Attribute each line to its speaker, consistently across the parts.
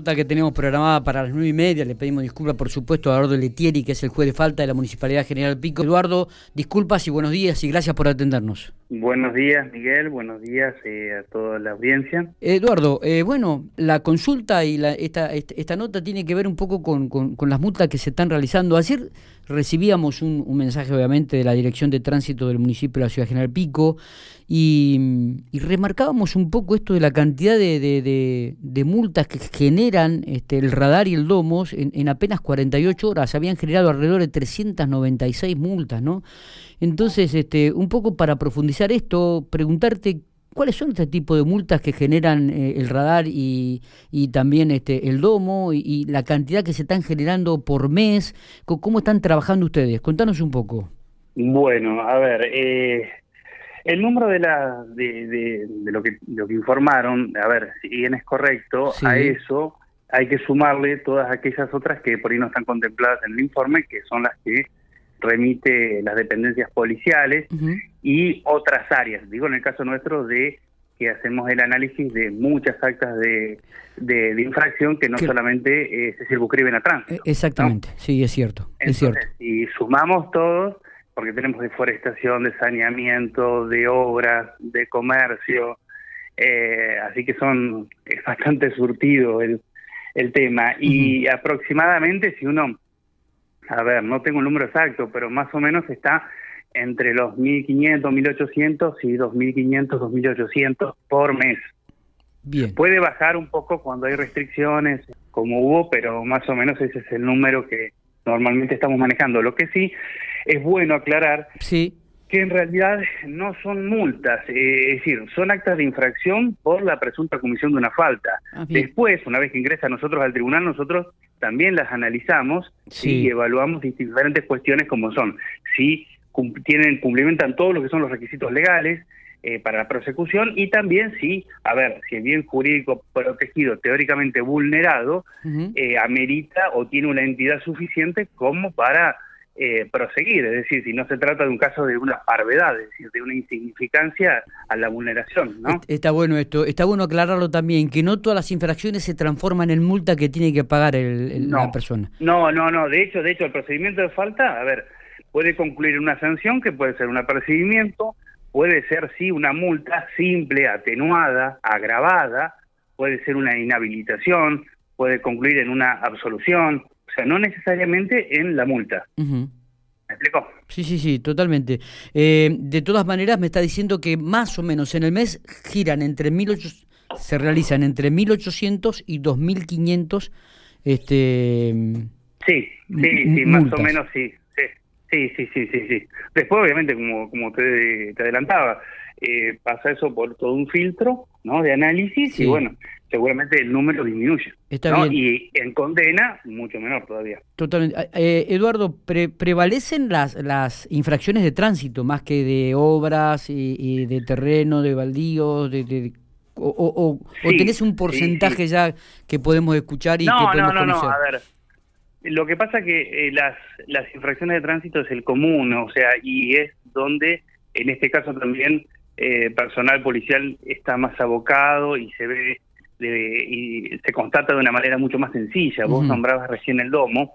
Speaker 1: nota que tenemos programada para las nueve y media. Le pedimos disculpas, por supuesto, a Eduardo Letieri, que es el juez de falta de la Municipalidad General Pico. Eduardo, disculpas y buenos días y gracias por atendernos.
Speaker 2: Buenos días, Miguel. Buenos días eh, a toda la audiencia.
Speaker 1: Eduardo, eh, bueno, la consulta y la, esta, esta, nota tiene que ver un poco con, con, las multas que se están realizando. Ayer recibíamos un, mensaje, obviamente, de la Dirección de Tránsito del municipio de la Ciudad General Pico y, remarcábamos un poco esto de la cantidad de, de, de multas que generan este, el radar y el domos en, en, apenas 48 horas. Habían generado alrededor de 396 multas, ¿no? Entonces, este, un poco para profundizar esto, preguntarte cuáles son este tipo de multas que generan eh, el radar y, y, también este, el domo y, la cantidad que se están generando por mes. ¿Cómo están trabajando ustedes? Contanos un poco.
Speaker 2: Bueno, a ver, eh, el número de, la, de, de, lo, que, lo que informaron, a ver, si bien es correcto, a eso hay que sumarle todas aquellas otras que por ahí no están contempladas en el informe, que son las que remite las dependencias policiales y otras áreas. Digo, en el caso nuestro de que hacemos el análisis de muchas actas de, de, infracción que no solamente eh, se circunscriben a tránsito.
Speaker 1: E, exactamente, sí, es cierto. es cierto.
Speaker 2: Si sumamos todos, porque tenemos deforestación, de saneamiento, de obras, de comercio, eh, así que son es bastante surtido el, el tema. Y aproximadamente, si uno, a ver, no tengo un número exacto, pero más o menos está entre los 1.500, 1.800 y 2.500, 2.800 por mes.
Speaker 1: Bien.
Speaker 2: Puede bajar un poco cuando hay restricciones, como hubo, pero más o menos ese es el número que normalmente estamos manejando. Lo que sí es bueno aclarar
Speaker 1: sí.
Speaker 2: que en realidad no son multas, eh, es decir, son actas de infracción por la presunta comisión de una falta. Ah, Después, una vez que ingresa a nosotros al tribunal, nosotros también las analizamos y evaluamos diferentes cuestiones como son si tienen cumplimentan todos lo que son los requisitos legales, eh, para la persecución y también si, a ver, si el bien jurídico protegido teóricamente vulnerado eh, amerita o tiene una entidad suficiente como para eh, proseguir, es decir, si no se trata de un caso de una parvedad, es decir, de una insignificancia a la vulneración, ¿no?
Speaker 1: Está bueno esto, está bueno aclararlo también, que no todas las infracciones se transforman en multa que tiene que pagar el, la persona.
Speaker 2: No, no, no, de hecho, de hecho, el procedimiento de falta, a ver, puede concluir una sanción que puede ser un apercibimiento, puede ser sí una multa simple, atenuada, agravada, puede ser una inhabilitación, puede concluir en una absolución, o sea, no necesariamente en la multa. ¿Me explico?
Speaker 1: Sí, sí, sí, totalmente. Eh, de todas maneras, me está diciendo que más o menos en el mes giran entre 1800, se realizan entre 1800 y 2500 este
Speaker 2: Sí, sí, sí, más o menos sí. Sí, sí, sí, sí, sí. Después, obviamente, como, como te, te adelantaba, eh, pasa eso por todo un filtro ¿no? de análisis y bueno, seguramente el número disminuye. Está bien. Y en condena, mucho menor todavía.
Speaker 1: Totalmente. Ah, eh, Eduardo, ¿prevalecen las, las infracciones de tránsito más que de obras y, de terreno, de baldíos, de, o, o, tenés un porcentaje ya que podemos escuchar y que podemos
Speaker 2: no, no, No, a ver, lo que pasa que eh, las, las infracciones de tránsito es el común, o sea, y es donde, en este caso también, eh, personal policial está más abocado y se ve y se constata de una manera mucho más sencilla. Vos nombrabas recién el domo.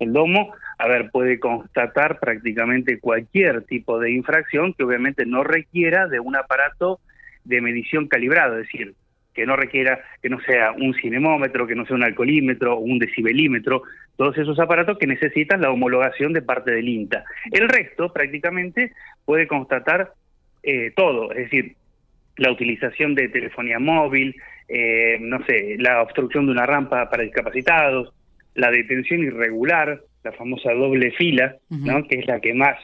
Speaker 2: El domo, a ver, puede constatar prácticamente cualquier tipo de infracción que obviamente no requiera de un aparato de medición calibrado, es decir, que no requiera, que no sea un cinemómetro, que no sea un alcoholímetro un decibelímetro, todos esos aparatos que necesitan la homologación de parte del INTA. El resto prácticamente puede constatar eh, todo, es decir, la utilización de telefonía móvil, eh, no sé, la obstrucción de una rampa para discapacitados, la detención irregular, la famosa doble fila, ¿no? que es la que más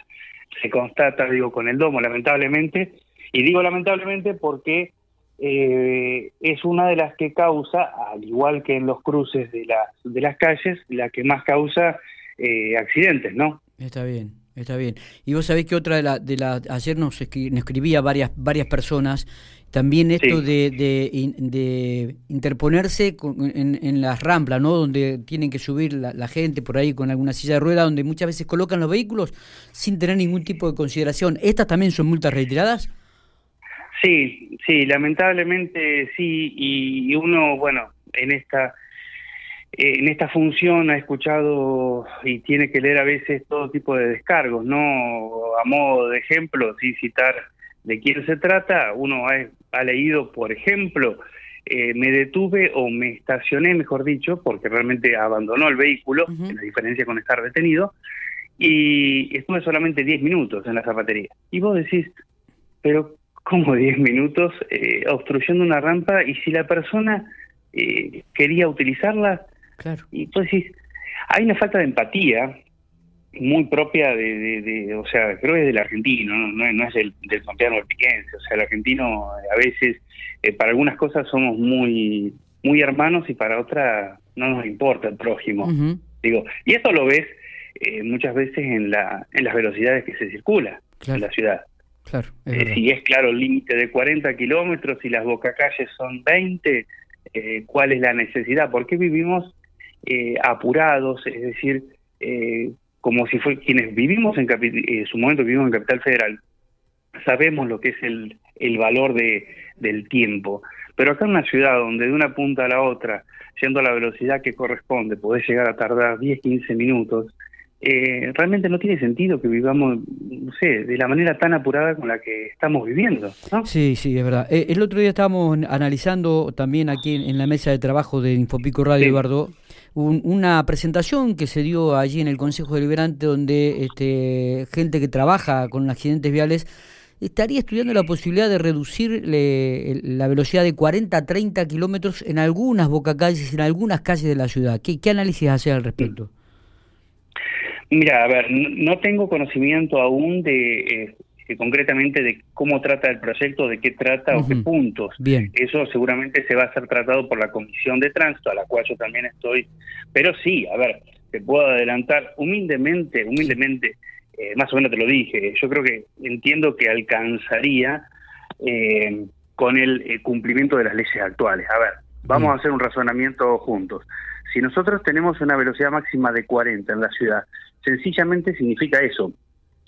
Speaker 2: se constata, digo, con el domo, lamentablemente. Y digo lamentablemente porque eh, es una de las que causa, al igual que en los cruces de, las de las calles, la que más causa eh, accidentes, ¿no?
Speaker 1: Está bien. Está bien. Y vos sabés que otra de la, de la ayer nos, escribía varias varias personas también esto de, de, interponerse en, en, las ramplas, ¿no? Donde tienen que subir la, gente por ahí con alguna silla de rueda, donde muchas veces colocan los vehículos sin tener ningún tipo de consideración. ¿Estas también son multas retiradas?
Speaker 2: Sí, sí, lamentablemente sí, y uno, bueno, en esta en esta función ha escuchado y tiene que leer a veces todo tipo de descargos, ¿no? A modo de ejemplo, sin citar de quién se trata, uno ha, leído, por ejemplo, eh, me detuve o me estacioné, mejor dicho, porque realmente abandonó el vehículo, en la diferencia con estar detenido, y estuve solamente 10 minutos en la zapatería. Y vos decís, pero ¿cómo 10 minutos eh, obstruyendo una rampa? Y si la persona eh, quería utilizarla, claro. y pues decís, hay una falta de empatía muy propia de, o sea, creo que es del argentino, no, no, es del, del colombiano del piquense, o sea, el argentino a veces, eh, para algunas cosas somos muy muy hermanos y para otras no nos importa el prójimo. Digo, y esto lo ves eh, muchas veces en la en las velocidades que se circula en la ciudad. Claro, eh, si es claro el límite de 40 kilómetros y las bocacalles son 20, ¿cuál es la necesidad? ¿Por qué vivimos apurados? Es decir, eh, como si fue quienes vivimos en, en su momento vivimos en Capital Federal, sabemos lo que es el, el valor de, del tiempo. Pero acá en una ciudad donde de una punta a la otra, yendo a la velocidad que corresponde, podés llegar a tardar 10, 15 minutos, eh, realmente no tiene sentido que vivamos, no sé, de la manera tan apurada con la que estamos viviendo. ¿no?
Speaker 1: Sí, sí, es verdad. Eh, el otro día estábamos analizando también aquí en, la mesa de trabajo de Infopico Radio, Eduardo, una presentación que se dio allí en el Consejo Deliberante donde este, gente que trabaja con accidentes viales estaría estudiando la posibilidad de reducir la velocidad de 40 a 30 kilómetros en algunas bocacalles, en algunas calles de la ciudad. ¿Qué, qué análisis hace al respecto?
Speaker 2: Mira, a ver, no tengo conocimiento aún de eh, concretamente de cómo trata el proyecto, de qué trata o qué puntos. Bien. Eso seguramente se va a ser tratado por la Comisión de Tránsito, a la cual yo también estoy. Pero sí, a ver, te puedo adelantar humildemente, humildemente, eh, más o menos te lo dije, yo creo que entiendo que alcanzaría eh, con el cumplimiento de las leyes actuales. A ver, vamos a hacer un razonamiento juntos. Si nosotros tenemos una velocidad máxima de 40 en la ciudad, sencillamente significa eso.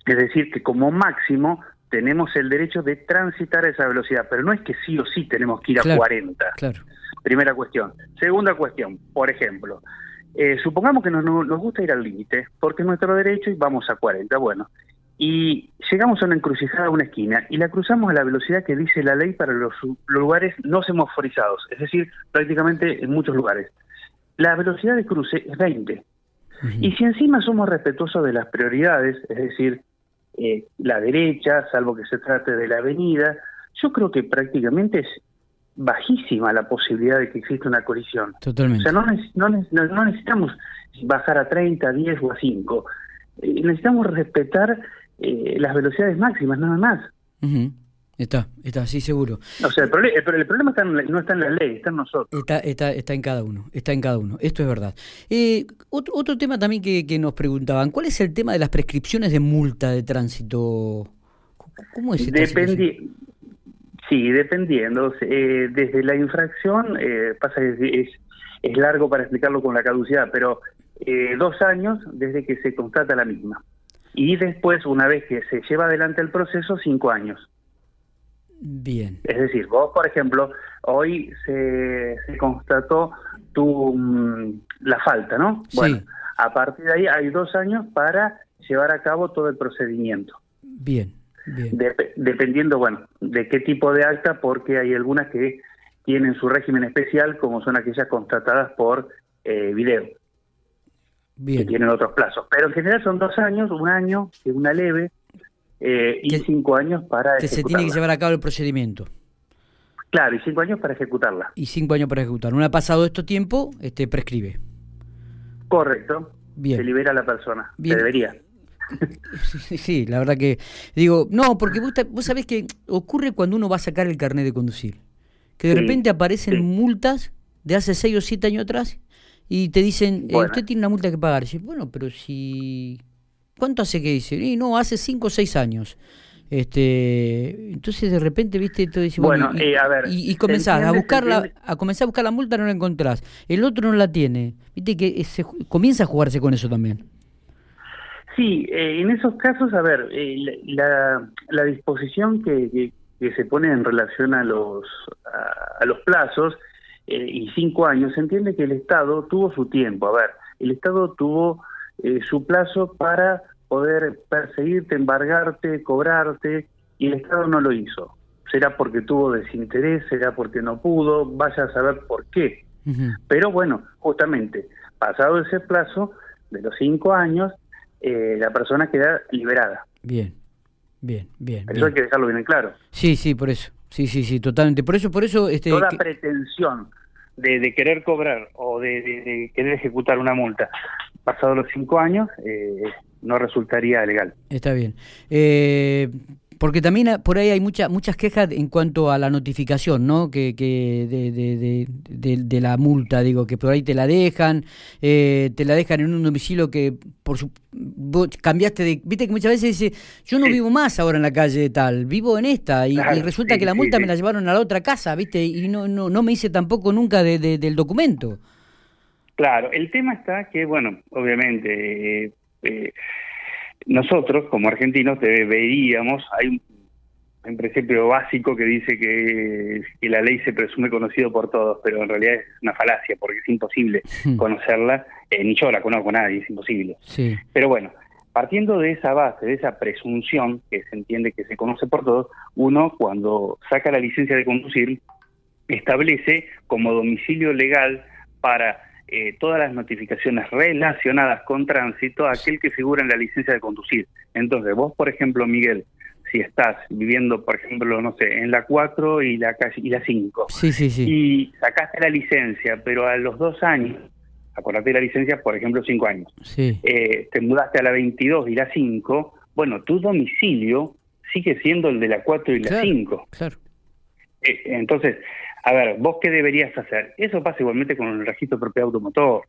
Speaker 2: Es decir, que como máximo tenemos el derecho de transitar a esa velocidad, pero no es que sí o sí tenemos que ir a 40. Claro. Primera cuestión. Segunda cuestión, por ejemplo, eh, supongamos que nos, nos gusta ir al límite, porque es nuestro derecho y vamos a 40. Bueno, y llegamos a una encrucijada, a una esquina, y la cruzamos a la velocidad que dice la ley para los, lugares no semaforizados, es decir, prácticamente en muchos lugares. La velocidad de cruce es 20. Y si encima somos respetuosos de las prioridades, es decir, eh, la derecha, salvo que se trate de la avenida, yo creo que prácticamente es bajísima la posibilidad de que exista una colisión. Totalmente. O sea, no, no, necesitamos bajar a 30, 10 o a 5. Eh, necesitamos respetar eh, las velocidades máximas, nada más.
Speaker 1: Está, está, sí, seguro.
Speaker 2: O sea, el, problema está no está en la ley, está en nosotros.
Speaker 1: Está, está, está en cada uno, está en cada uno, esto es verdad. Eh, otro, otro tema también que, que nos preguntaban, ¿cuál es el tema de las prescripciones de multa de tránsito?
Speaker 2: ¿Cómo es Dependi Sí, dependiendo. Eh, desde la infracción, eh, pasa que es, es largo para explicarlo con la caducidad, pero eh, dos años desde que se constata la misma. Y después, una vez que se lleva adelante el proceso, cinco años.
Speaker 1: Bien.
Speaker 2: Es decir, vos, por ejemplo, hoy se, constató tu, mm, la falta, ¿no? Bueno, a partir de ahí hay dos años para llevar a cabo todo el procedimiento.
Speaker 1: Bien, bien.
Speaker 2: dependiendo, bueno, de qué tipo de acta, porque hay algunas que tienen su régimen especial, como son aquellas constatadas por eh, video. Bien. Que tienen otros plazos. Pero en general son dos años, un año, una leve, eh, y cinco años para
Speaker 1: que se tiene que llevar a cabo el procedimiento.
Speaker 2: Claro, y cinco años para ejecutarla.
Speaker 1: Y cinco años para ejecutar. Una pasado esto tiempo, este prescribe.
Speaker 2: Correcto. Bien. Se libera la persona. Se debería.
Speaker 1: Sí, la verdad que digo, no, porque vos, vos sabés que ocurre cuando uno va a sacar el carnet de conducir, que de repente aparecen multas de hace seis o siete años atrás y te dicen, eh, usted tiene una multa que pagar. Y bueno, pero si ¿Cuánto hace que dice? Y no, hace cinco o seis años. Este, entonces de repente, viste, todo dice, bueno, y, eh, a ver, y, comenzás a buscarla, a comenzar a buscar la multa no la encontrás, el otro no la tiene, viste que se, comienza a jugarse con eso también.
Speaker 2: Sí, eh, en esos casos, a ver, eh, la, la, disposición que, que, se pone en relación a los a, los plazos eh, y cinco años, se entiende que el Estado tuvo su tiempo. A ver, el Estado tuvo eh, su plazo para poder perseguirte, embargarte, cobrarte, y el Estado no lo hizo. Será porque tuvo desinterés, será porque no pudo, vaya a saber por qué. Pero bueno, justamente, pasado ese plazo de los cinco años, eh, la persona queda liberada.
Speaker 1: Bien, bien, bien.
Speaker 2: Eso hay que dejarlo bien en claro.
Speaker 1: Sí, sí, por eso. Sí, sí, sí, totalmente. Por eso, por eso, este.
Speaker 2: Toda pretensión de, querer cobrar o de, querer ejecutar una multa pasados los cinco años eh, no resultaría legal.
Speaker 1: Está bien. Eh, porque también por ahí hay muchas muchas quejas en cuanto a la notificación, ¿no? Que, que de, la multa, digo, que por ahí te la dejan, eh, te la dejan en un domicilio que por su, vos cambiaste de... Viste que muchas veces dice, yo no vivo más ahora en la calle tal, vivo en esta, y, resulta que la multa me la llevaron a la otra casa, ¿viste? Y no, no, no me hice tampoco nunca del documento.
Speaker 2: Claro, el tema está que, bueno, obviamente... Eh, eh, nosotros, como argentinos, deberíamos, hay un, principio básico que dice que, la ley se presume conocido por todos, pero en realidad es una falacia porque es imposible hmm. conocerla, eh, ni yo la conozco a nadie, es imposible. Pero bueno, partiendo de esa base, de esa presunción que se entiende que se conoce por todos, uno cuando saca la licencia de conducir establece como domicilio legal para eh, todas las notificaciones relacionadas con tránsito a aquel que figura en la licencia de conducir. Entonces, vos, por ejemplo, Miguel, si estás viviendo, por ejemplo, no sé, en la 4 y la y la 5,
Speaker 1: sí, sí, sí.
Speaker 2: y sacaste la licencia, pero a los dos años, acordate de la licencia, por ejemplo, 5 años,
Speaker 1: sí.
Speaker 2: eh, te mudaste a la 22 y la 5, bueno, tu domicilio sigue siendo el de la 4 y la 5.
Speaker 1: Claro.
Speaker 2: Eh, entonces, a ver, ¿vos qué deberías hacer? Eso pasa igualmente con el registro propio automotor,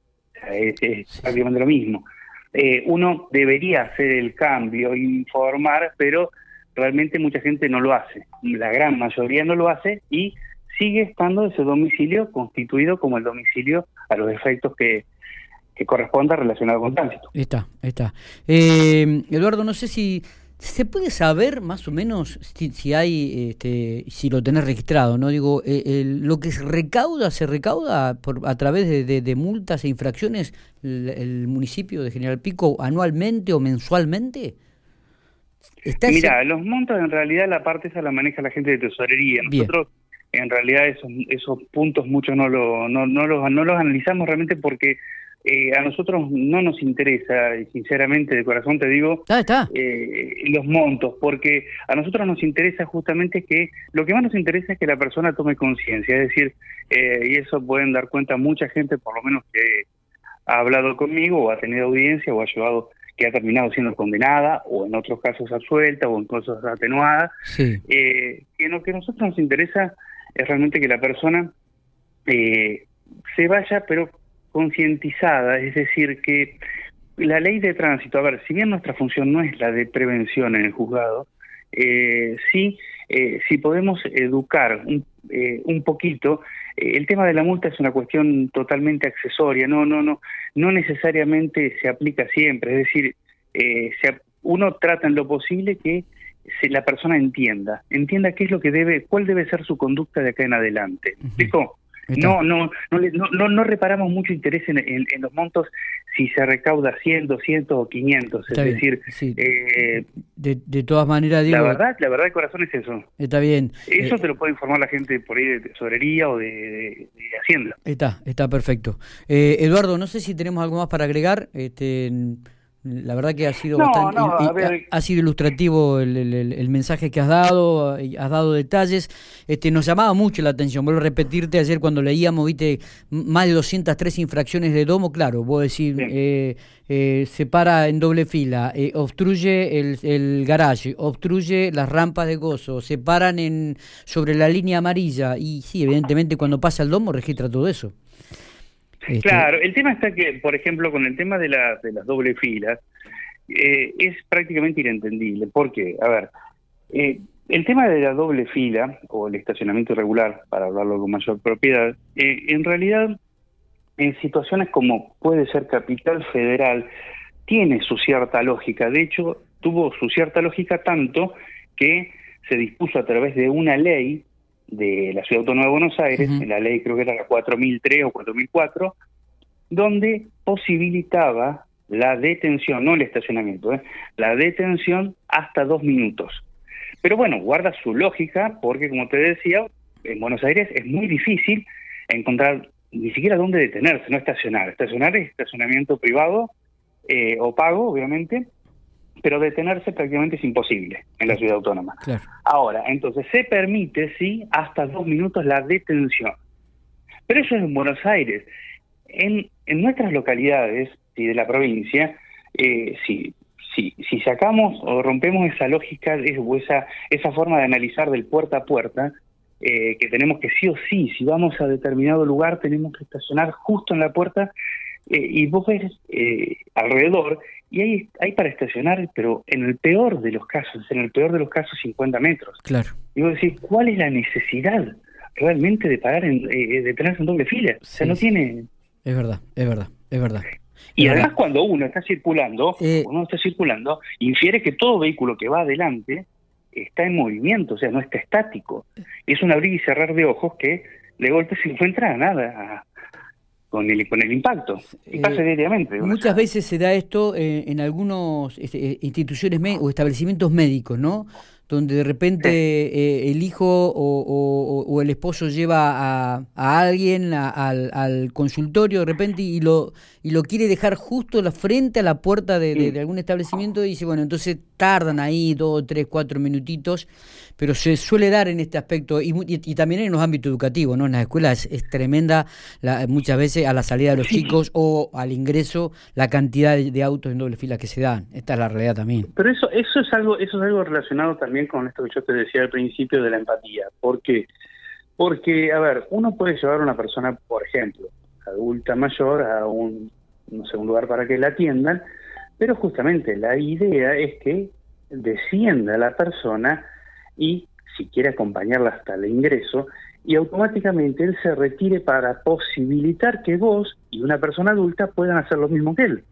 Speaker 2: es, prácticamente lo mismo. Eh, uno debería hacer el cambio, informar, pero realmente mucha gente no lo hace. La gran mayoría no lo hace y sigue estando ese domicilio constituido como el domicilio a los efectos que, que corresponda relacionado con tránsito.
Speaker 1: Está, está. Eh, Eduardo, no sé si ¿Se puede saber más o menos si, hay, este, si lo tenés registrado, no digo, eh, lo que se recauda, se recauda por, a través de, multas e infracciones el, municipio de General Pico anualmente o mensualmente?
Speaker 2: Mira, los montos en realidad la parte esa la maneja la gente de tesorería. Nosotros en realidad esos, esos puntos muchos no, lo, no, no, los, no los analizamos realmente porque eh, a nosotros no nos interesa, y sinceramente de corazón te digo,
Speaker 1: está.
Speaker 2: Eh, los montos, porque a nosotros nos interesa justamente que lo que más nos interesa es que la persona tome conciencia, es decir, eh, y eso pueden dar cuenta mucha gente, por lo menos que ha hablado conmigo o ha tenido audiencia o ha llevado que ha terminado siendo condenada o en otros casos absuelta o en cosas atenuadas, que lo que a nosotros nos interesa es realmente que la persona se vaya, pero concientizada, es decir, que la ley de tránsito, a ver, si bien nuestra función no es la de prevención en el juzgado, eh, sí, eh, si podemos educar un, eh, un poquito, eh, el tema de la multa es una cuestión totalmente accesoria, no, no, no, no necesariamente se aplica siempre, es decir, se, uno trata en lo posible que se, la persona entienda, entienda qué es lo que debe, cuál debe ser su conducta de acá en adelante. ¿Explico? No, no, no, no, no, reparamos mucho interés en, los montos si se recauda 100, 200 o 500. es decir,
Speaker 1: eh, de, de, todas maneras, digo.
Speaker 2: La verdad, la verdad de corazón es eso.
Speaker 1: Está bien.
Speaker 2: Eso te eh, lo puede informar la gente por ahí de tesorería o de, Hacienda.
Speaker 1: Está, está perfecto. Eh, Eduardo, no sé si tenemos algo más para agregar. Este, la verdad que ha sido ha, sido ilustrativo el, mensaje que has dado, has dado detalles. Este, nos llamaba mucho la atención. Vuelvo a repetirte, ayer cuando leíamos, viste, más de 203 infracciones de domo, claro, vos decís, eh, eh, se para en doble fila, eh, obstruye el, el garage, obstruye las rampas de gozo, se paran en, sobre la línea amarilla. Y sí, evidentemente cuando pasa el domo registra todo eso.
Speaker 2: Este, claro, el tema está que, por ejemplo, con el tema de, de las doble filas, eh, es prácticamente inentendible. ¿Por qué? A ver, eh, el tema de la doble fila, o el estacionamiento irregular, para hablarlo con mayor propiedad, eh, en realidad, en situaciones como puede ser Capital Federal, tiene su cierta lógica. De hecho, tuvo su cierta lógica tanto que se dispuso a través de una ley de la Ciudad Autónoma de Buenos Aires, en la ley creo que era la 4003 o 4004, donde posibilitaba la detención, no el estacionamiento, ¿eh? la detención hasta dos minutos. Pero bueno, guarda su lógica porque, como te decía, en Buenos Aires es muy difícil encontrar ni siquiera dónde detenerse, no estacionar. Estacionar es estacionamiento privado eh, o pago, obviamente, pero detenerse prácticamente es imposible en la ciudad autónoma. Ahora, entonces se permite, sí, hasta dos minutos la detención. Pero eso es en Buenos Aires. En, en nuestras localidades y de la provincia, eh, si, si, si sacamos o rompemos esa lógica o esa, esa forma de analizar del puerta a puerta, eh, que tenemos que sí o sí, si vamos a determinado lugar, tenemos que estacionar justo en la puerta eh, y vos ves eh, alrededor y hay, hay para estacionar, pero en el peor de los casos, en el peor de los casos 50 metros.
Speaker 1: Claro.
Speaker 2: Y vos decís, ¿cuál es la necesidad realmente de pagar, en, de tenerse en doble fila? o sea, no tiene...
Speaker 1: Es verdad, es verdad, es verdad.
Speaker 2: Y además cuando uno está circulando, uno está circulando, infiere que todo vehículo que va adelante está en movimiento, o sea, no está estático. Es un abrir y cerrar de ojos que de golpe se encuentra nada con el, con el impacto. Y pasa eh, diariamente.
Speaker 1: Muchas veces se da esto eh, en algunas este, instituciones o establecimientos médicos, ¿no? Donde de repente eh, el hijo o, el esposo lleva a, alguien al, consultorio de repente y lo y lo quiere dejar justo la frente a la puerta de, algún establecimiento y dice, bueno, entonces tardan ahí dos, tres, cuatro minutitos, pero se suele dar en este aspecto y, también en los ámbitos educativos, ¿no? En las escuelas es, tremenda muchas veces a la salida de los chicos o al ingreso la cantidad de, autos en doble fila que se dan. Esta es la realidad también.
Speaker 2: Pero eso eso es algo eso es algo relacionado también con esto que yo te decía al principio de la empatía. ¿Por qué? Porque, a ver, uno puede llevar a una persona, por ejemplo, adulta mayor a un, no sé, un lugar para que la atiendan, pero justamente la idea es que descienda la persona y si quiere acompañarla hasta el ingreso y automáticamente él se retire para posibilitar que vos y una persona adulta puedan hacer lo mismo que él.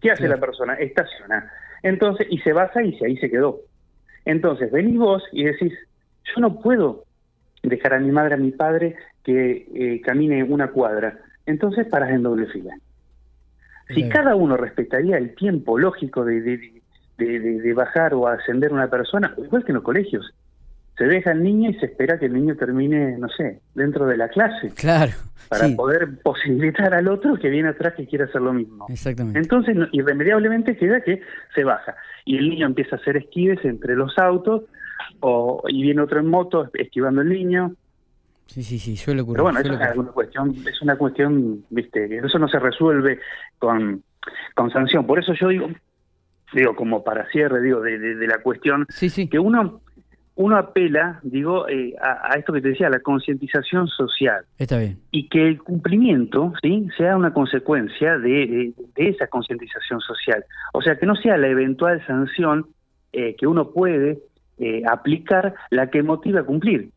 Speaker 2: ¿Qué hace la persona? Estaciona. Entonces, y se basa y ahí se quedó. Entonces, venís vos y decís, yo no puedo dejar a mi madre, a mi padre que eh, camine una cuadra. Entonces paras en doble fila. Si cada uno respetaría el tiempo lógico de, de, bajar o ascender una persona, igual que en los colegios, se deja al niño y se espera que el niño termine, no sé, dentro de la clase.
Speaker 1: Claro.
Speaker 2: Para poder posibilitar al otro que viene atrás que quiera hacer lo mismo.
Speaker 1: Exactamente.
Speaker 2: Entonces, irremediablemente queda que se baja. Y el niño empieza a hacer esquives entre los autos, o, y viene otro en moto esquivando el niño.
Speaker 1: Sí, sí, sí, suele ocurrir.
Speaker 2: Pero bueno, eso es una cuestión, es una cuestión, viste, eso no se resuelve con, con sanción. Por eso yo digo, digo, como para cierre, digo, de, de, la cuestión,
Speaker 1: sí, sí.
Speaker 2: que uno uno apela, digo, eh, a, esto que te decía, a la concientización social.
Speaker 1: Está bien.
Speaker 2: Y que el cumplimiento, ¿sí? Sea una consecuencia de, esa concientización social. O sea, que no sea la eventual sanción eh, que uno puede eh, aplicar la que motiva a cumplir.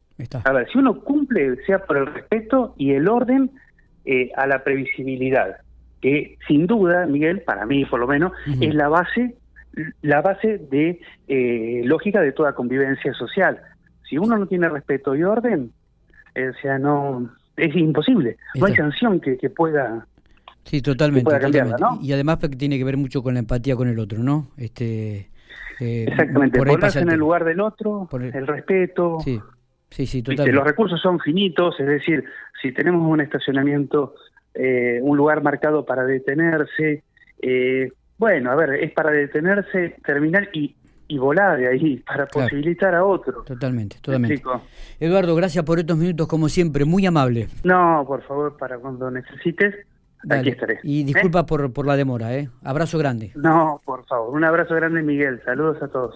Speaker 2: A ver, si uno cumple, sea por el respeto y el orden a la previsibilidad, que sin duda, Miguel, para mí por lo menos, es la base la base de eh, lógica de toda convivencia social. Si uno no tiene respeto y orden, eh, o sea, no es imposible. No hay sanción que, pueda
Speaker 1: Sí, totalmente. Y además porque tiene que ver mucho con la empatía con el otro, ¿no? Este,
Speaker 2: eh, Exactamente, por ponerse en el lugar del otro, el... respeto.
Speaker 1: Sí, sí, sí totalmente.
Speaker 2: Los recursos son finitos, es decir, si tenemos un estacionamiento, un lugar marcado para detenerse, eh, bueno, a ver, es para detenerse, terminar y, y volar de ahí, para posibilitar a otro.
Speaker 1: Totalmente, totalmente. Eduardo, gracias por estos minutos, como siempre, muy amable.
Speaker 2: No, por favor, para cuando necesites, aquí estaré.
Speaker 1: Y disculpa ¿Eh? por, por la demora, ¿eh? Abrazo grande.
Speaker 2: No, por favor, un abrazo grande, Miguel. Saludos a todos.